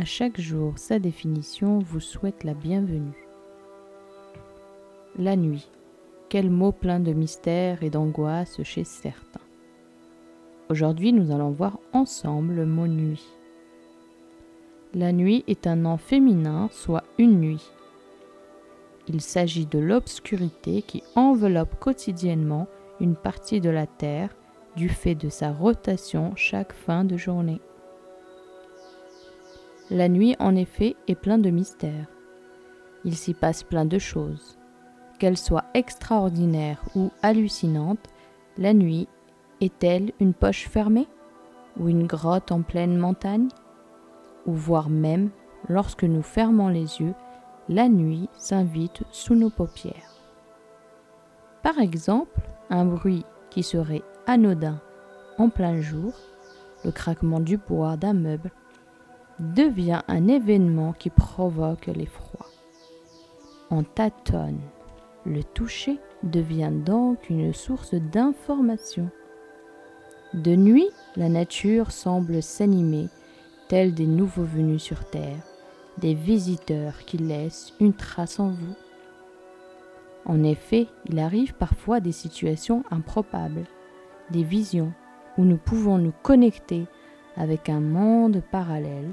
À chaque jour, sa définition vous souhaite la bienvenue. La nuit. Quel mot plein de mystère et d'angoisse chez certains. Aujourd'hui, nous allons voir ensemble le mot nuit. La nuit est un nom féminin, soit une nuit. Il s'agit de l'obscurité qui enveloppe quotidiennement une partie de la Terre du fait de sa rotation chaque fin de journée. La nuit, en effet, est plein de mystères. Il s'y passe plein de choses. Qu'elle soit extraordinaire ou hallucinante, la nuit est-elle une poche fermée ou une grotte en pleine montagne Ou voire même, lorsque nous fermons les yeux, la nuit s'invite sous nos paupières. Par exemple, un bruit qui serait anodin en plein jour, le craquement du bois d'un meuble, devient un événement qui provoque l'effroi. On tâtonne. Le toucher devient donc une source d'information. De nuit, la nature semble s'animer, telle des nouveaux venus sur Terre, des visiteurs qui laissent une trace en vous. En effet, il arrive parfois des situations improbables, des visions où nous pouvons nous connecter avec un monde parallèle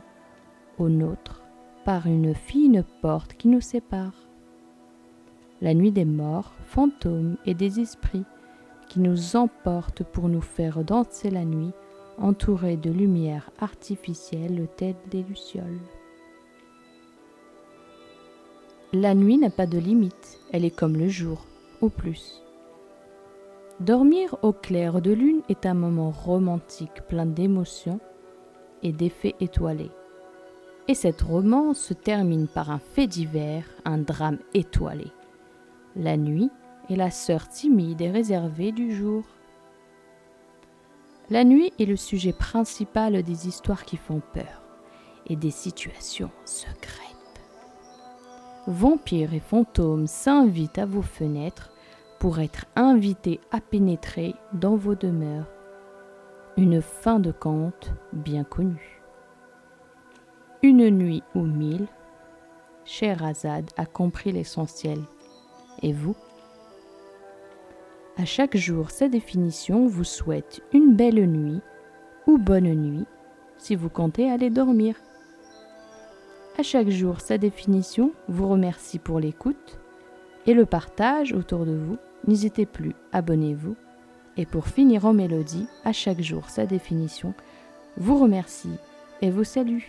au nôtre par une fine porte qui nous sépare. La nuit des morts, fantômes et des esprits qui nous emportent pour nous faire danser la nuit, entourés de lumière artificielle tête des lucioles. La nuit n'a pas de limite, elle est comme le jour, au plus. Dormir au clair de lune est un moment romantique plein d'émotions et d'effets étoilés. Et cette romance se termine par un fait divers, un drame étoilé. La nuit est la sœur timide et réservée du jour. La nuit est le sujet principal des histoires qui font peur et des situations secrètes. Vampires et fantômes s'invitent à vos fenêtres pour être invités à pénétrer dans vos demeures. Une fin de conte bien connue. Une nuit ou mille, Scheherazade a compris l'essentiel. Et vous? À chaque jour, sa définition vous souhaite une belle nuit ou bonne nuit si vous comptez aller dormir. À chaque jour, sa définition vous remercie pour l'écoute et le partage autour de vous. N'hésitez plus, abonnez-vous. Et pour finir en mélodie, à chaque jour, sa définition vous remercie et vous salue.